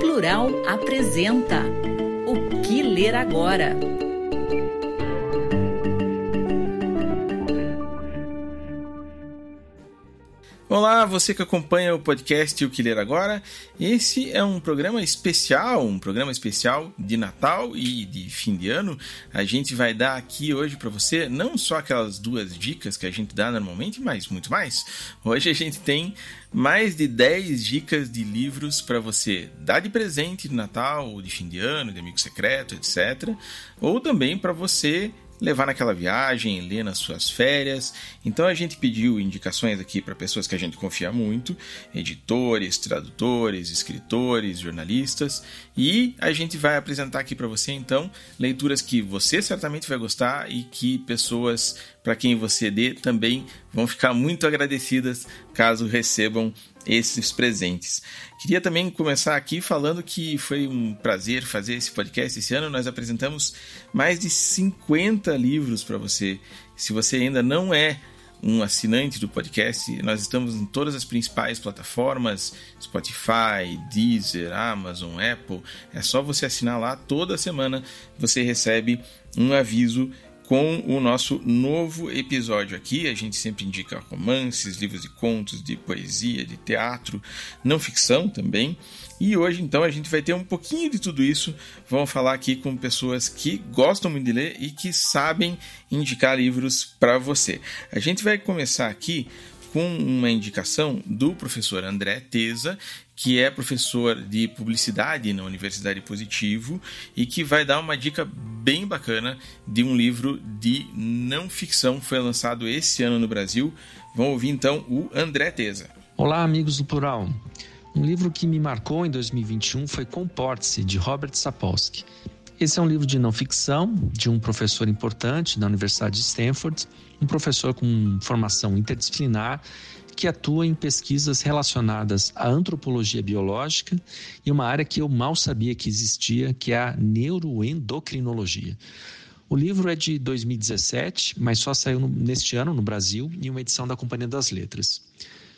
Plural apresenta o que ler agora. Olá, você que acompanha o podcast O Que Ler Agora. Esse é um programa especial, um programa especial de Natal e de fim de ano. A gente vai dar aqui hoje para você não só aquelas duas dicas que a gente dá normalmente, mas muito mais. Hoje a gente tem mais de 10 dicas de livros para você dar de presente de Natal, de fim de ano, de amigo secreto, etc. Ou também para você levar naquela viagem, ler nas suas férias. Então a gente pediu indicações aqui para pessoas que a gente confia muito, editores, tradutores, escritores, jornalistas, e a gente vai apresentar aqui para você então leituras que você certamente vai gostar e que pessoas para quem você dê também vão ficar muito agradecidas caso recebam esses presentes. Queria também começar aqui falando que foi um prazer fazer esse podcast esse ano. Nós apresentamos mais de 50 livros para você. Se você ainda não é um assinante do podcast, nós estamos em todas as principais plataformas: Spotify, Deezer, Amazon, Apple. É só você assinar lá toda semana, você recebe um aviso com o nosso novo episódio aqui. A gente sempre indica romances, livros de contos, de poesia, de teatro, não ficção também. E hoje, então, a gente vai ter um pouquinho de tudo isso. Vamos falar aqui com pessoas que gostam muito de ler e que sabem indicar livros para você. A gente vai começar aqui com uma indicação do professor André Teza, que é professor de publicidade na Universidade Positivo e que vai dar uma dica bem bacana de um livro de não ficção foi lançado esse ano no Brasil. Vamos ouvir então o André Teza. Olá, amigos do Plural. Um livro que me marcou em 2021 foi Comporte-se, de Robert Sapolsky. Esse é um livro de não ficção, de um professor importante da Universidade de Stanford, um professor com formação interdisciplinar que atua em pesquisas relacionadas à antropologia biológica e uma área que eu mal sabia que existia, que é a neuroendocrinologia. O livro é de 2017, mas só saiu neste ano no Brasil em uma edição da Companhia das Letras.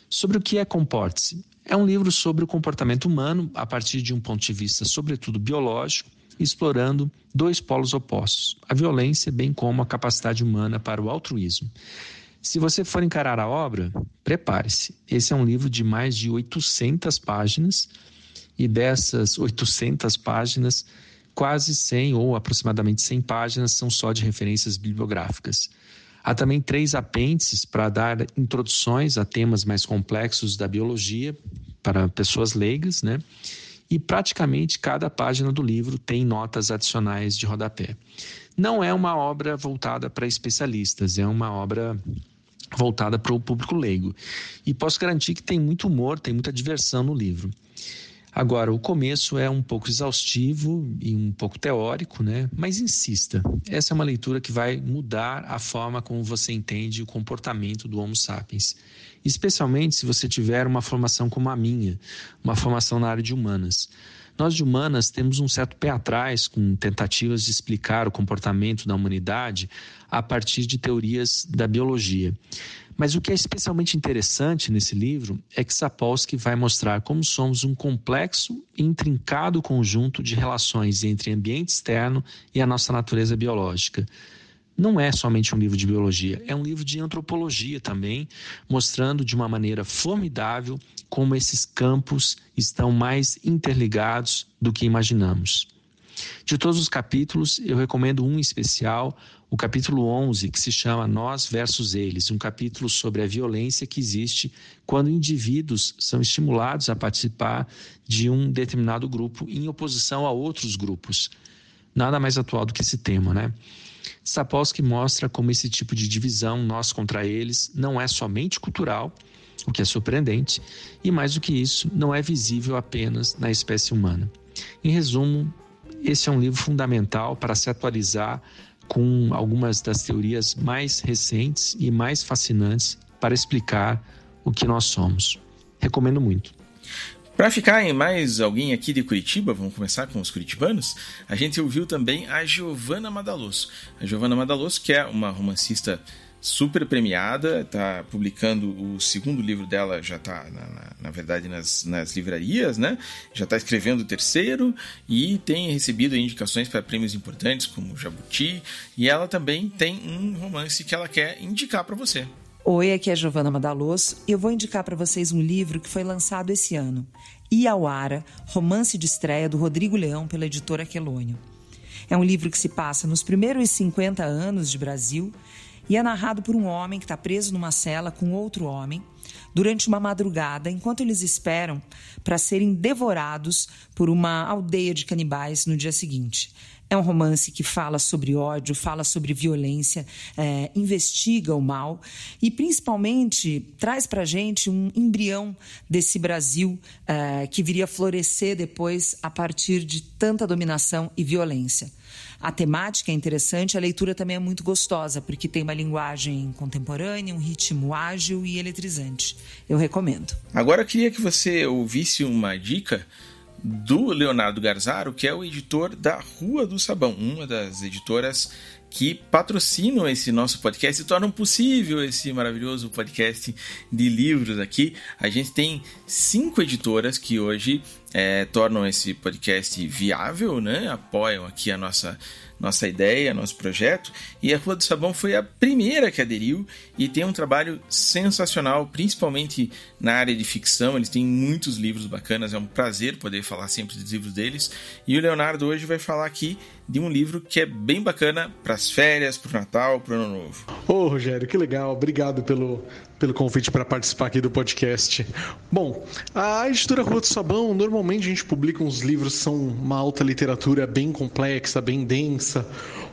Sobre o que é Comporte-se? É um livro sobre o comportamento humano a partir de um ponto de vista, sobretudo biológico, explorando dois polos opostos, a violência, bem como a capacidade humana para o altruísmo. Se você for encarar a obra, prepare-se. Esse é um livro de mais de 800 páginas e dessas 800 páginas, quase 100 ou aproximadamente 100 páginas são só de referências bibliográficas. Há também três apêndices para dar introduções a temas mais complexos da biologia para pessoas leigas, né? E praticamente cada página do livro tem notas adicionais de rodapé. Não é uma obra voltada para especialistas, é uma obra voltada para o público leigo. E posso garantir que tem muito humor, tem muita diversão no livro. Agora, o começo é um pouco exaustivo e um pouco teórico, né? Mas insista. Essa é uma leitura que vai mudar a forma como você entende o comportamento do Homo sapiens. Especialmente se você tiver uma formação como a minha, uma formação na área de humanas. Nós de humanas temos um certo pé atrás com tentativas de explicar o comportamento da humanidade a partir de teorias da biologia. Mas o que é especialmente interessante nesse livro é que Sapolsky vai mostrar como somos um complexo e intrincado conjunto de relações entre ambiente externo e a nossa natureza biológica não é somente um livro de biologia, é um livro de antropologia também, mostrando de uma maneira formidável como esses campos estão mais interligados do que imaginamos. De todos os capítulos, eu recomendo um especial, o capítulo 11, que se chama Nós versus Eles, um capítulo sobre a violência que existe quando indivíduos são estimulados a participar de um determinado grupo em oposição a outros grupos. Nada mais atual do que esse tema, né? Sapolsky mostra como esse tipo de divisão, nós contra eles, não é somente cultural, o que é surpreendente, e mais do que isso, não é visível apenas na espécie humana. Em resumo, esse é um livro fundamental para se atualizar com algumas das teorias mais recentes e mais fascinantes para explicar o que nós somos. Recomendo muito. Para ficar em mais alguém aqui de Curitiba, vamos começar com os curitibanos, a gente ouviu também a Giovanna Madaloso. A Giovanna Madaloso, que é uma romancista super premiada, está publicando o segundo livro dela, já está, na, na, na, verdade, nas, nas livrarias, né? Já está escrevendo o terceiro e tem recebido indicações para prêmios importantes, como Jabuti, e ela também tem um romance que ela quer indicar para você. Oi, aqui é a Giovana Madaloso e eu vou indicar para vocês um livro que foi lançado esse ano, Iauara, romance de estreia do Rodrigo Leão pela editora Quelônio. É um livro que se passa nos primeiros 50 anos de Brasil e é narrado por um homem que está preso numa cela com outro homem durante uma madrugada, enquanto eles esperam para serem devorados por uma aldeia de canibais no dia seguinte. É um romance que fala sobre ódio, fala sobre violência, é, investiga o mal e, principalmente, traz para a gente um embrião desse Brasil é, que viria a florescer depois a partir de tanta dominação e violência. A temática é interessante, a leitura também é muito gostosa, porque tem uma linguagem contemporânea, um ritmo ágil e eletrizante. Eu recomendo. Agora eu queria que você ouvisse uma dica do Leonardo Garzaro, que é o editor da Rua do Sabão, uma das editoras que patrocinam esse nosso podcast e tornam possível esse maravilhoso podcast de livros aqui. A gente tem cinco editoras que hoje é, tornam esse podcast viável, né? apoiam aqui a nossa nossa ideia, nosso projeto, e a Rua do Sabão foi a primeira que aderiu e tem um trabalho sensacional, principalmente na área de ficção. Eles têm muitos livros bacanas, é um prazer poder falar sempre dos livros deles. E o Leonardo hoje vai falar aqui de um livro que é bem bacana para as férias, para o Natal, para o Ano Novo. Ô, Rogério, que legal. Obrigado pelo, pelo convite para participar aqui do podcast. Bom, a editora Rua do Sabão, normalmente a gente publica uns livros que são uma alta literatura bem complexa, bem densa,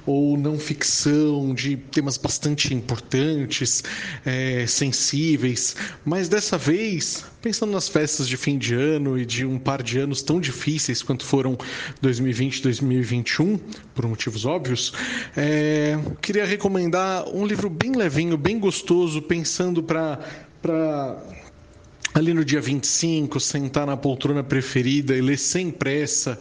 ou não ficção, de temas bastante importantes, é, sensíveis, mas dessa vez, pensando nas festas de fim de ano e de um par de anos tão difíceis quanto foram 2020 e 2021, por motivos óbvios, é, queria recomendar um livro bem levinho, bem gostoso, pensando para ali no dia 25, sentar na poltrona preferida e ler sem pressa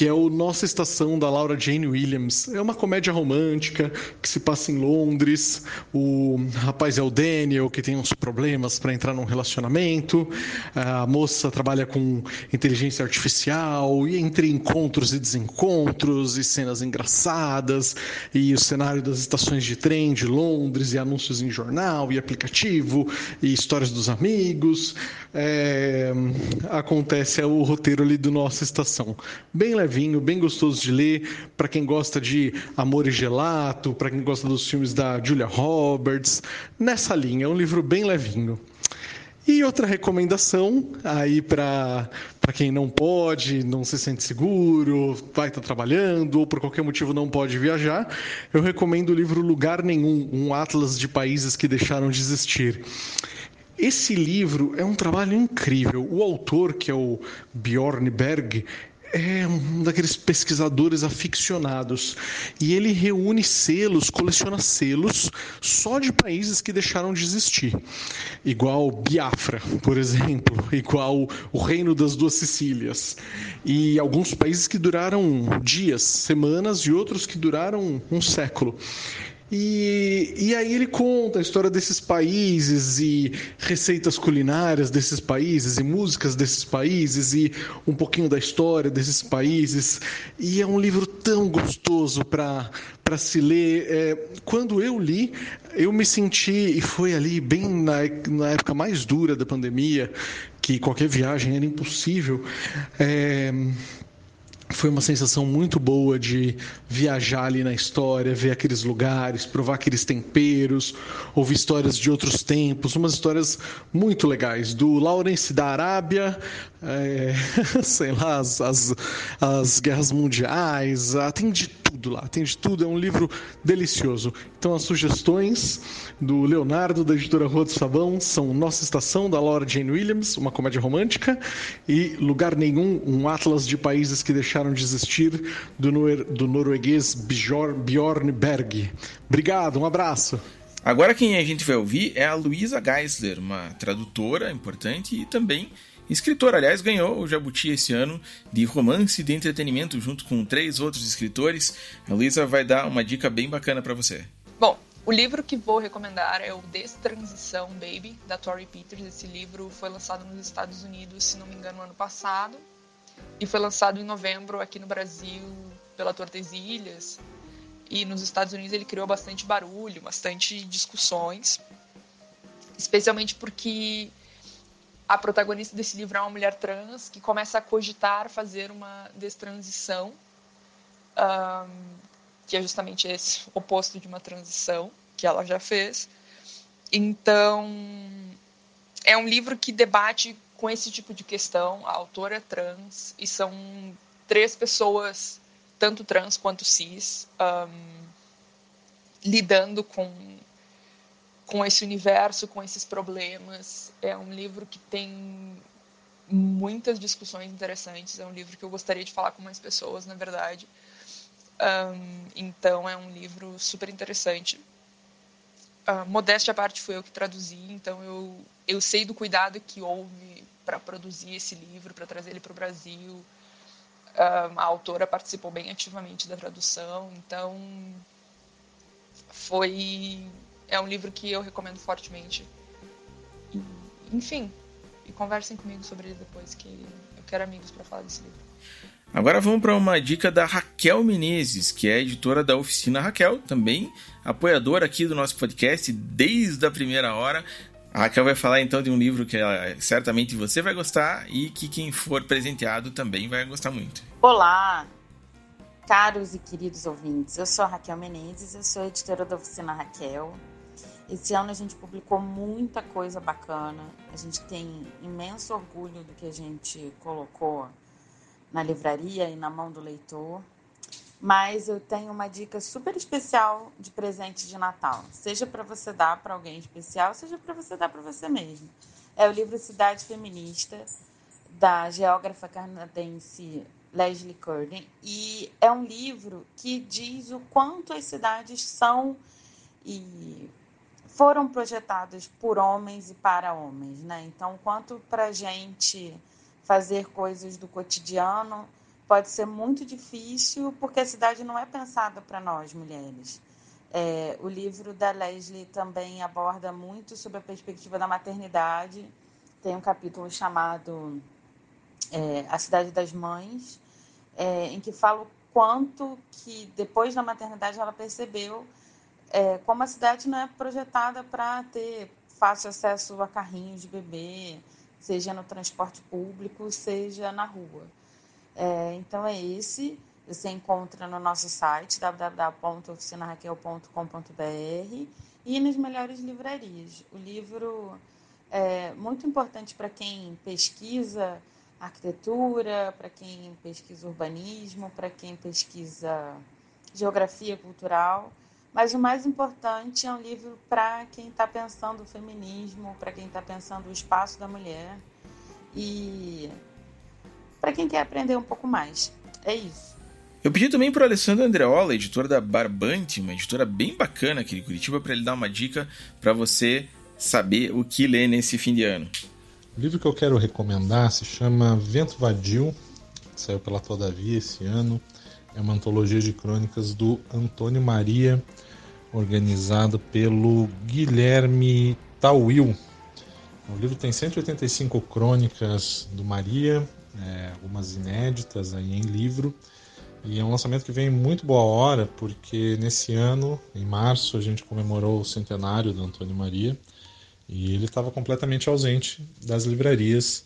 que é o Nossa Estação da Laura Jane Williams. É uma comédia romântica que se passa em Londres. O rapaz é o Daniel, que tem uns problemas para entrar num relacionamento. A moça trabalha com inteligência artificial e entre encontros e desencontros e cenas engraçadas e o cenário das estações de trem de Londres e anúncios em jornal e aplicativo e histórias dos amigos. É... Acontece é o roteiro ali do Nossa Estação. Bem levinho, bem gostoso de ler, para quem gosta de Amor e Gelato, para quem gosta dos filmes da Julia Roberts, nessa linha, é um livro bem levinho. E outra recomendação aí para quem não pode, não se sente seguro, vai estar tá trabalhando ou por qualquer motivo não pode viajar, eu recomendo o livro Lugar Nenhum, um atlas de países que deixaram de existir. Esse livro é um trabalho incrível. O autor, que é o Bjorn Berg, é um daqueles pesquisadores aficionados. E ele reúne selos, coleciona selos só de países que deixaram de existir, igual Biafra, por exemplo, igual o Reino das Duas Sicílias. E alguns países que duraram dias, semanas e outros que duraram um século. E, e aí ele conta a história desses países e receitas culinárias desses países e músicas desses países e um pouquinho da história desses países. E é um livro tão gostoso para para se ler. É, quando eu li, eu me senti, e foi ali bem na, na época mais dura da pandemia, que qualquer viagem era impossível. É, foi uma sensação muito boa de viajar ali na história, ver aqueles lugares, provar aqueles temperos, ouvir histórias de outros tempos, umas histórias muito legais. Do Lawrence da Arábia, é, sei lá, as, as, as guerras mundiais, tem de tudo lá, tem de tudo, é um livro delicioso. Então as sugestões do Leonardo, da editora Rua do Sabão, são Nossa Estação, da Laura Jane Williams, uma comédia romântica, e Lugar Nenhum, um atlas de países que deixaram de existir, do, nor do norueguês Bjorn Berg. Obrigado, um abraço. Agora quem a gente vai ouvir é a Luísa Geisler, uma tradutora importante e também escritora. Aliás, ganhou o Jabuti esse ano de romance de entretenimento junto com três outros escritores. A Luísa vai dar uma dica bem bacana para você. Bom, o livro que vou recomendar é o Destransição Baby, da Tori Peters. Esse livro foi lançado nos Estados Unidos, se não me engano, no ano passado. E foi lançado em novembro aqui no Brasil pela Tordesilhas. E nos Estados Unidos ele criou bastante barulho, bastante discussões, especialmente porque a protagonista desse livro é uma mulher trans que começa a cogitar fazer uma destransição, um, que é justamente esse oposto de uma transição que ela já fez. Então, é um livro que debate com esse tipo de questão. A autora é trans e são três pessoas tanto trans quanto cis, um, lidando com, com esse universo, com esses problemas. É um livro que tem muitas discussões interessantes. É um livro que eu gostaria de falar com mais pessoas, na verdade. Um, então, é um livro super interessante. Uh, modéstia à parte, foi eu que traduzi, então eu, eu sei do cuidado que houve para produzir esse livro, para trazer ele para o Brasil a autora participou bem ativamente da tradução, então foi é um livro que eu recomendo fortemente. E, enfim, e conversem comigo sobre ele depois, que eu quero amigos para falar desse livro. Agora vamos para uma dica da Raquel Menezes, que é editora da Oficina Raquel, também apoiadora aqui do nosso podcast desde a primeira hora. A Raquel vai falar então de um livro que ela, certamente você vai gostar e que quem for presenteado também vai gostar muito. Olá, caros e queridos ouvintes. Eu sou a Raquel Menezes, eu sou editora da Oficina Raquel. Esse ano a gente publicou muita coisa bacana. A gente tem imenso orgulho do que a gente colocou na livraria e na mão do leitor mas eu tenho uma dica super especial de presente de Natal. Seja para você dar para alguém especial, seja para você dar para você mesmo. É o livro Cidade Feminista, da geógrafa canadense Leslie Curden. E é um livro que diz o quanto as cidades são e foram projetadas por homens e para homens. Né? Então, quanto para gente fazer coisas do cotidiano pode ser muito difícil porque a cidade não é pensada para nós mulheres. É, o livro da Leslie também aborda muito sobre a perspectiva da maternidade. Tem um capítulo chamado é, A Cidade das Mães, é, em que fala o quanto que depois da maternidade ela percebeu é, como a cidade não é projetada para ter fácil acesso a carrinhos de bebê, seja no transporte público, seja na rua. É, então é esse. Você encontra no nosso site www.oficinaraquel.com.br e nas melhores livrarias. O livro é muito importante para quem pesquisa arquitetura, para quem pesquisa urbanismo, para quem pesquisa geografia cultural. Mas o mais importante é um livro para quem está pensando o feminismo, para quem está pensando o espaço da mulher. E para quem quer aprender um pouco mais. É isso. Eu pedi também para o Alessandro Andreola, editor da Barbante, uma editora bem bacana aqui de Curitiba, para ele dar uma dica para você saber o que ler nesse fim de ano. O livro que eu quero recomendar se chama Vento Vadio, saiu pela Todavia esse ano. É uma antologia de crônicas do Antônio Maria, organizado pelo Guilherme Tauil. O livro tem 185 crônicas do Maria, é, algumas inéditas aí em livro. E é um lançamento que vem em muito boa hora, porque nesse ano, em março, a gente comemorou o centenário do Antônio Maria e ele estava completamente ausente das livrarias.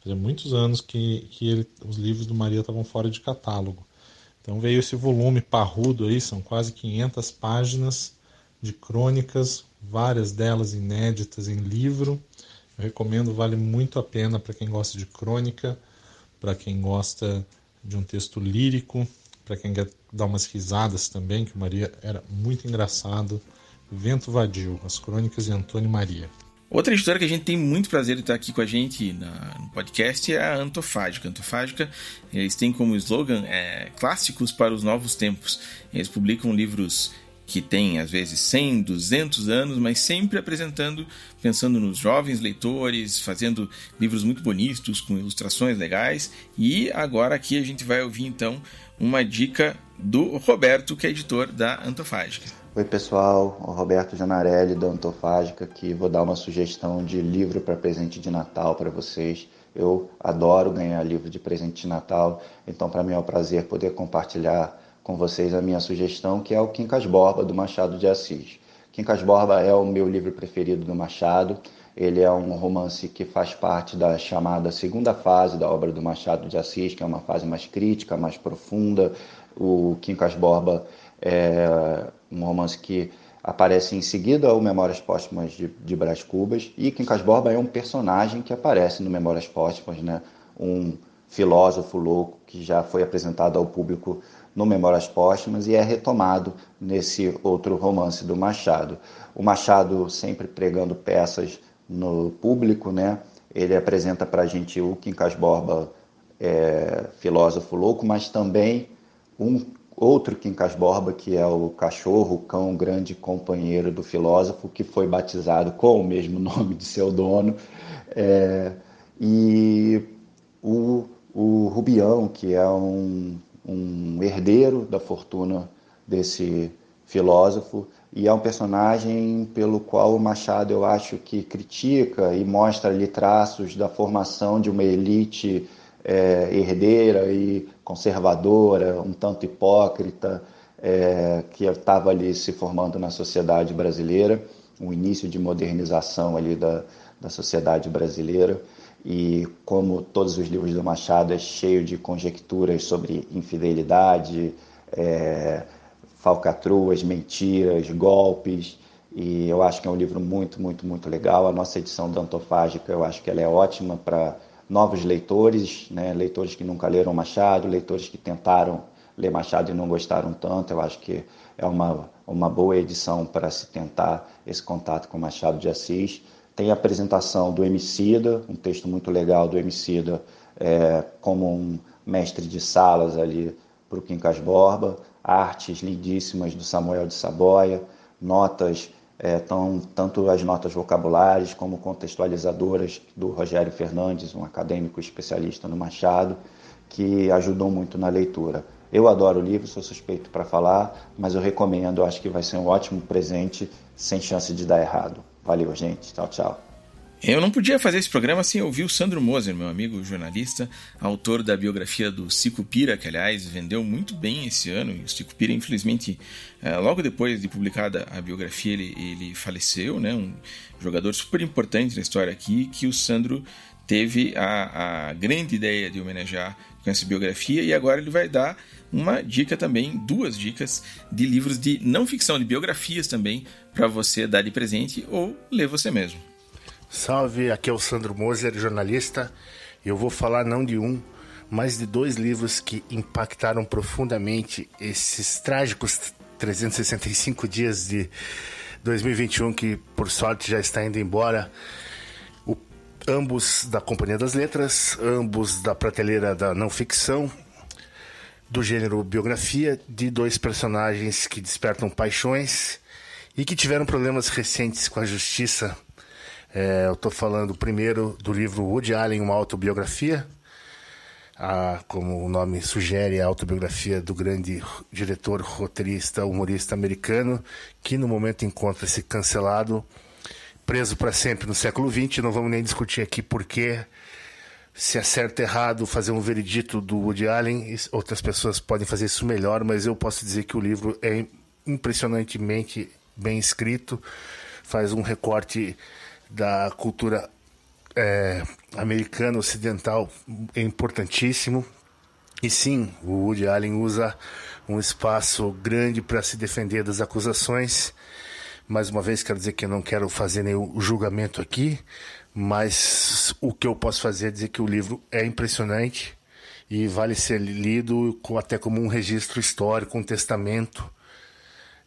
Fazia muitos anos que, que ele, os livros do Maria estavam fora de catálogo. Então veio esse volume parrudo aí, são quase 500 páginas de crônicas, várias delas inéditas em livro. Eu recomendo, vale muito a pena para quem gosta de crônica para quem gosta de um texto lírico, para quem quer dar umas risadas também, que Maria era muito engraçado. Vento Vadio, as crônicas de Antônio Maria. Outra editora que a gente tem muito prazer de estar aqui com a gente na, no podcast é a Antofágica. Antofágica, eles têm como slogan é, clássicos para os novos tempos. Eles publicam livros que têm às vezes 100, 200 anos, mas sempre apresentando, pensando nos jovens leitores, fazendo livros muito bonitos, com ilustrações legais. E agora aqui a gente vai ouvir então uma dica do Roberto, que é editor da Antofágica. Oi pessoal, o Roberto Janarelli da Antofágica, que vou dar uma sugestão de livro para presente de Natal para vocês. Eu adoro ganhar livro de presente de Natal, então para mim é um prazer poder compartilhar com vocês a minha sugestão, que é o Quincas Borba, do Machado de Assis. Quincas Borba é o meu livro preferido do Machado. Ele é um romance que faz parte da chamada segunda fase da obra do Machado de Assis, que é uma fase mais crítica, mais profunda. O Quincas Borba é um romance que aparece em seguida ao Memórias Póstumas de, de Brás Cubas. E Quincas Borba é um personagem que aparece no Memórias Póstumas, né? um filósofo louco que já foi apresentado ao público no Memórias Póstumas e é retomado nesse outro romance do Machado. O Machado sempre pregando peças no público, né? Ele apresenta para a gente o Quincas Borba, é, filósofo louco, mas também um outro Quincas Borba, que é o cachorro, cão grande companheiro do filósofo, que foi batizado com o mesmo nome de seu dono. É, e o, o Rubião, que é um um herdeiro da fortuna desse filósofo e é um personagem pelo qual o Machado eu acho que critica e mostra ali traços da formação de uma elite é, herdeira e conservadora, um tanto hipócrita, é, que estava ali se formando na sociedade brasileira, o início de modernização ali da, da sociedade brasileira e como todos os livros do Machado é cheio de conjecturas sobre infidelidade, é, falcatruas, mentiras, golpes, e eu acho que é um livro muito, muito, muito legal. A nossa edição da Antofágica, eu acho que ela é ótima para novos leitores, né? leitores que nunca leram Machado, leitores que tentaram ler Machado e não gostaram tanto. Eu acho que é uma, uma boa edição para se tentar esse contato com Machado de Assis. Tem a apresentação do Emicida, um texto muito legal do Emicida, é, como um mestre de salas ali para o Quincas Borba, artes lindíssimas do Samuel de Saboia, notas, é, tão, tanto as notas vocabulares como contextualizadoras do Rogério Fernandes, um acadêmico especialista no Machado, que ajudou muito na leitura. Eu adoro o livro, sou suspeito para falar, mas eu recomendo, acho que vai ser um ótimo presente, sem chance de dar errado. Valeu, gente. Tchau, tchau. Eu não podia fazer esse programa sem ouvir o Sandro Moser, meu amigo jornalista, autor da biografia do Cico Pira, que aliás vendeu muito bem esse ano. O Cico Pira, infelizmente, eh, logo depois de publicada a biografia, ele, ele faleceu, né? Um jogador super importante na história aqui, que o Sandro teve a, a grande ideia de homenagear com essa biografia e agora ele vai dar uma dica também, duas dicas de livros de não ficção, de biografias também, para você dar de presente ou ler você mesmo. Salve, aqui é o Sandro Moser, jornalista. Eu vou falar não de um, mas de dois livros que impactaram profundamente esses trágicos 365 dias de 2021 que por sorte já está indo embora. O, ambos da Companhia das Letras, ambos da prateleira da não ficção, do gênero biografia, de dois personagens que despertam paixões e que tiveram problemas recentes com a justiça. É, eu estou falando primeiro do livro Woody Allen, uma autobiografia, a, como o nome sugere, a autobiografia do grande diretor, roteirista, humorista americano, que no momento encontra-se cancelado, preso para sempre no século XX. Não vamos nem discutir aqui porquê, se é certo ou errado fazer um veredito do Woody Allen. Outras pessoas podem fazer isso melhor, mas eu posso dizer que o livro é impressionantemente bem escrito, faz um recorte da cultura é, americana ocidental importantíssimo. E sim, o Woody Allen usa um espaço grande para se defender das acusações. Mais uma vez, quero dizer que eu não quero fazer nenhum julgamento aqui, mas o que eu posso fazer é dizer que o livro é impressionante e vale ser lido até como um registro histórico, um testamento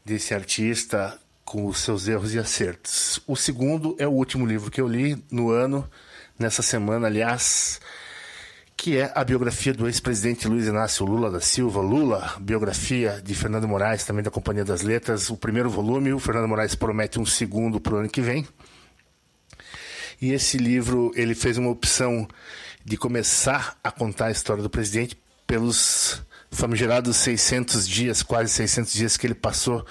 desse artista com os seus erros e acertos. O segundo é o último livro que eu li no ano, nessa semana, aliás, que é a biografia do ex-presidente Luiz Inácio Lula da Silva. Lula, biografia de Fernando Moraes, também da Companhia das Letras, o primeiro volume. O Fernando Moraes promete um segundo para o ano que vem. E esse livro, ele fez uma opção de começar a contar a história do presidente pelos famigerados 600 dias, quase 600 dias que ele passou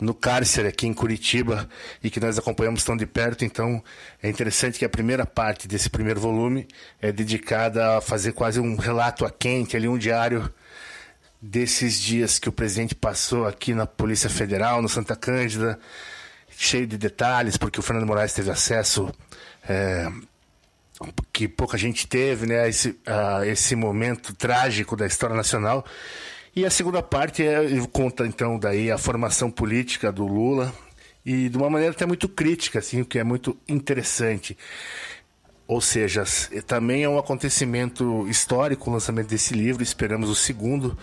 no cárcere aqui em Curitiba e que nós acompanhamos tão de perto. Então é interessante que a primeira parte desse primeiro volume é dedicada a fazer quase um relato a quente, ali um diário desses dias que o presidente passou aqui na Polícia Federal, no Santa Cândida, cheio de detalhes, porque o Fernando Moraes teve acesso é, que pouca gente teve, né, esse, a esse momento trágico da história nacional. E a segunda parte é, conta então daí a formação política do Lula e de uma maneira até muito crítica, assim, o que é muito interessante. Ou seja, também é um acontecimento histórico o lançamento desse livro, esperamos o segundo,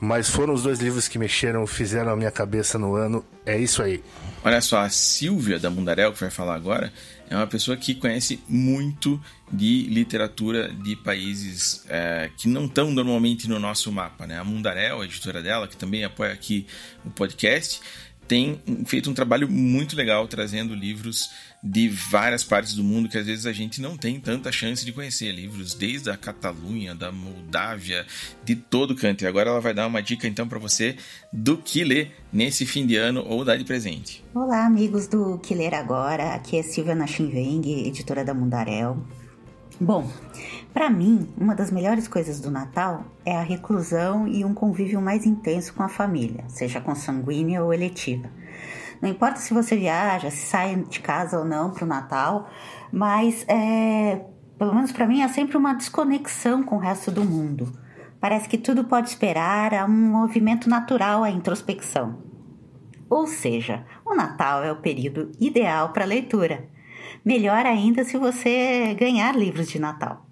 mas foram os dois livros que mexeram, fizeram a minha cabeça no ano. É isso aí. Olha só, a Silvia da Mundarel, que vai falar agora, é uma pessoa que conhece muito de literatura de países é, que não estão normalmente no nosso mapa. Né? A Mundarel, a editora dela, que também apoia aqui o podcast, tem feito um trabalho muito legal trazendo livros de várias partes do mundo que às vezes a gente não tem tanta chance de conhecer. Livros desde a Catalunha, da Moldávia, de todo canto. E agora ela vai dar uma dica então para você do que ler nesse fim de ano ou dar de presente. Olá, amigos do Que Ler Agora. Aqui é Silvia Nachinveng, editora da Mundarel. Bom, para mim, uma das melhores coisas do Natal é a reclusão e um convívio mais intenso com a família, seja consanguínea ou eletiva. Não importa se você viaja, se sai de casa ou não para o Natal, mas é, pelo menos para mim é sempre uma desconexão com o resto do mundo. Parece que tudo pode esperar, há um movimento natural à introspecção. Ou seja, o Natal é o período ideal para leitura. Melhor ainda se você ganhar livros de Natal.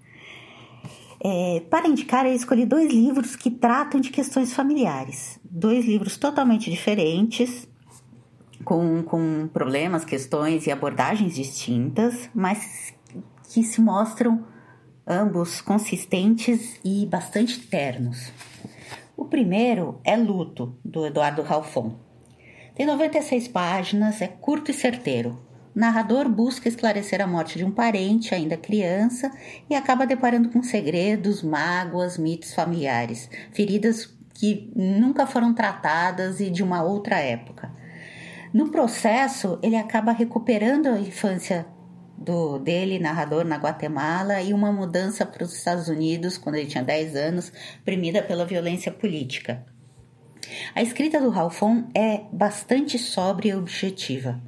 É, para indicar, eu escolhi dois livros que tratam de questões familiares. Dois livros totalmente diferentes, com, com problemas, questões e abordagens distintas, mas que se mostram ambos consistentes e bastante ternos. O primeiro é Luto, do Eduardo Ralfon. Tem 96 páginas, é curto e certeiro. O narrador busca esclarecer a morte de um parente, ainda criança, e acaba deparando com segredos, mágoas, mitos familiares, feridas que nunca foram tratadas e de uma outra época. No processo, ele acaba recuperando a infância do dele, narrador, na Guatemala, e uma mudança para os Estados Unidos quando ele tinha 10 anos, premida pela violência política. A escrita do Ralfon é bastante sóbria e objetiva.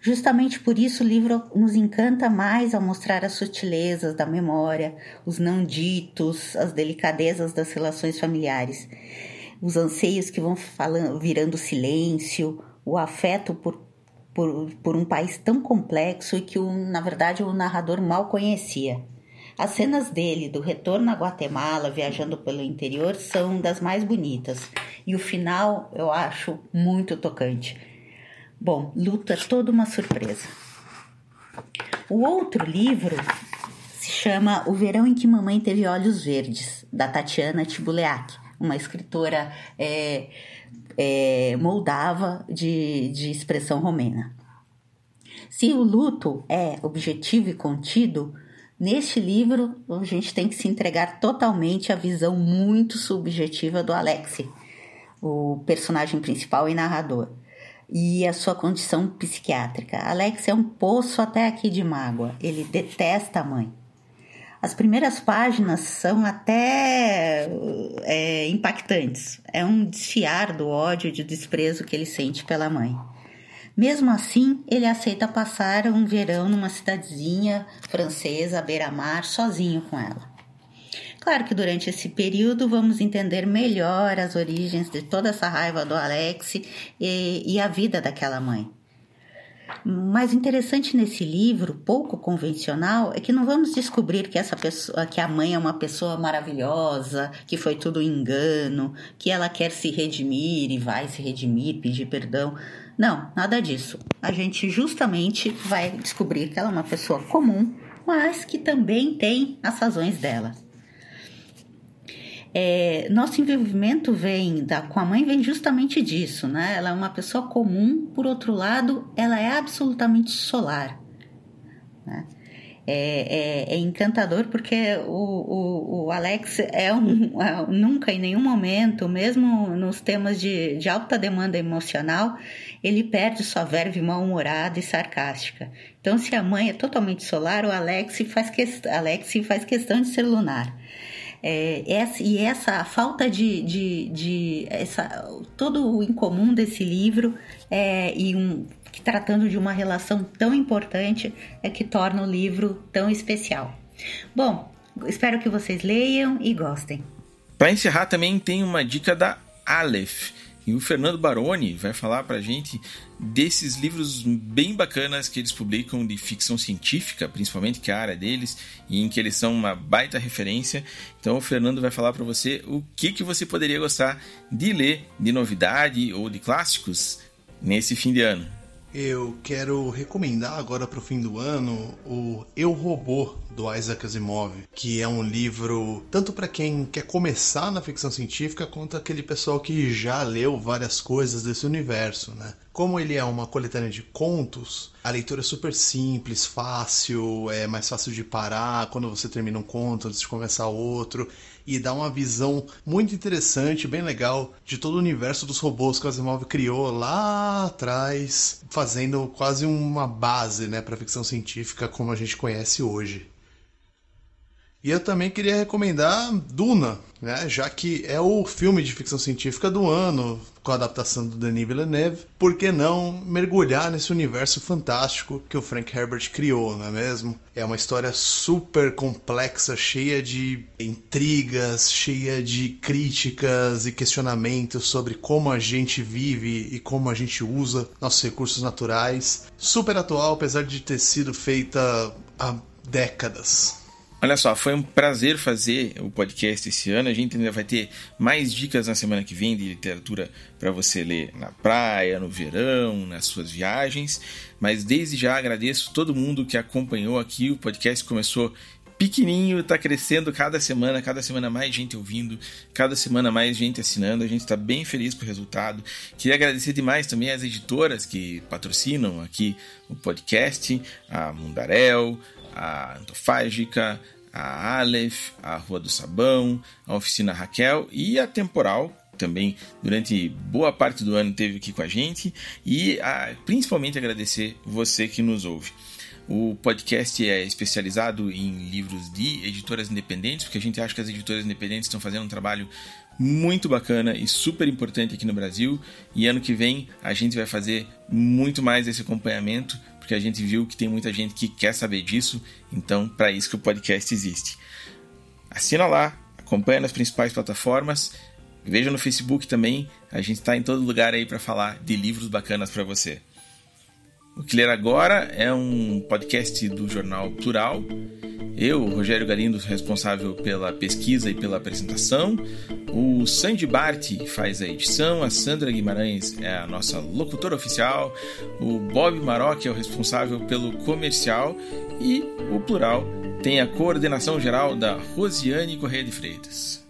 Justamente por isso o livro nos encanta mais ao mostrar as sutilezas da memória, os não ditos, as delicadezas das relações familiares, os anseios que vão falando, virando silêncio, o afeto por, por, por um país tão complexo e que, o, na verdade, o narrador mal conhecia. As cenas dele do retorno à Guatemala, viajando pelo interior, são das mais bonitas. E o final eu acho muito tocante. Bom, Luto é toda uma surpresa. O outro livro se chama O Verão em que Mamãe Teve Olhos Verdes, da Tatiana Tibuleak, uma escritora é, é, moldava de, de expressão romena. Se o luto é objetivo e contido, neste livro a gente tem que se entregar totalmente à visão muito subjetiva do Alexi, o personagem principal e narrador, e a sua condição psiquiátrica. Alex é um poço até aqui de mágoa, ele detesta a mãe. As primeiras páginas são até é, impactantes. É um desfiar do ódio e do desprezo que ele sente pela mãe. Mesmo assim, ele aceita passar um verão numa cidadezinha francesa à beira-mar, sozinho com ela. Claro que durante esse período vamos entender melhor as origens de toda essa raiva do Alex e, e a vida daquela mãe. Mas interessante nesse livro, pouco convencional, é que não vamos descobrir que essa pessoa, que a mãe é uma pessoa maravilhosa, que foi tudo engano, que ela quer se redimir e vai se redimir, pedir perdão. Não, nada disso. A gente justamente vai descobrir que ela é uma pessoa comum, mas que também tem as razões dela. É, nosso envolvimento vem da, com a mãe vem justamente disso, né? Ela é uma pessoa comum, por outro lado, ela é absolutamente solar. Né? É, é, é, encantador porque o, o, o Alex é um, é, nunca em nenhum momento, mesmo nos temas de, de alta demanda emocional, ele perde sua verve mal-humorada e sarcástica. Então, se a mãe é totalmente solar, o Alex faz, que, Alex faz questão de ser lunar. É, essa, e essa falta de, de, de essa, todo o incomum desse livro é, e um, tratando de uma relação tão importante é que torna o livro tão especial. Bom, espero que vocês leiam e gostem. Para encerrar, também tem uma dica da Aleph. E o Fernando Baroni vai falar para a gente desses livros bem bacanas que eles publicam de ficção científica, principalmente que é a área deles, e em que eles são uma baita referência. Então o Fernando vai falar para você o que, que você poderia gostar de ler de novidade ou de clássicos nesse fim de ano. Eu quero recomendar agora para o fim do ano o Eu Robô do Isaac Asimov, que é um livro tanto para quem quer começar na ficção científica quanto aquele pessoal que já leu várias coisas desse universo, né? Como ele é uma coletânea de contos, a leitura é super simples, fácil, é mais fácil de parar quando você termina um conto antes de começar outro e dá uma visão muito interessante, bem legal, de todo o universo dos robôs que o Asimov criou lá atrás, fazendo quase uma base né, para a ficção científica como a gente conhece hoje. E eu também queria recomendar Duna, né? já que é o filme de ficção científica do ano, com a adaptação do Denis Villeneuve. Por que não mergulhar nesse universo fantástico que o Frank Herbert criou, não é mesmo? É uma história super complexa, cheia de intrigas, cheia de críticas e questionamentos sobre como a gente vive e como a gente usa nossos recursos naturais. Super atual, apesar de ter sido feita há décadas. Olha só, foi um prazer fazer o podcast esse ano. A gente ainda vai ter mais dicas na semana que vem de literatura para você ler na praia, no verão, nas suas viagens. Mas desde já agradeço todo mundo que acompanhou aqui. O podcast começou pequenininho, está crescendo cada semana, cada semana mais gente ouvindo, cada semana mais gente assinando. A gente está bem feliz com o resultado. Queria agradecer demais também às editoras que patrocinam aqui o podcast, a Mundarel, a Antofágica, a Aleph, a Rua do Sabão, a Oficina Raquel e a Temporal, também durante boa parte do ano teve aqui com a gente e a, principalmente agradecer você que nos ouve. O podcast é especializado em livros de editoras independentes, porque a gente acha que as editoras independentes estão fazendo um trabalho muito bacana e super importante aqui no Brasil. E ano que vem a gente vai fazer muito mais esse acompanhamento porque a gente viu que tem muita gente que quer saber disso, então para isso que o podcast existe. Assina lá, acompanha nas principais plataformas, veja no Facebook também, a gente está em todo lugar aí para falar de livros bacanas para você. O que ler agora é um podcast do jornal Plural eu, Rogério Galindo, responsável pela pesquisa e pela apresentação. O Sandy Bart faz a edição, a Sandra Guimarães é a nossa locutora oficial, o Bob Maroc é o responsável pelo comercial e o Plural tem a coordenação geral da Rosiane Correia de Freitas.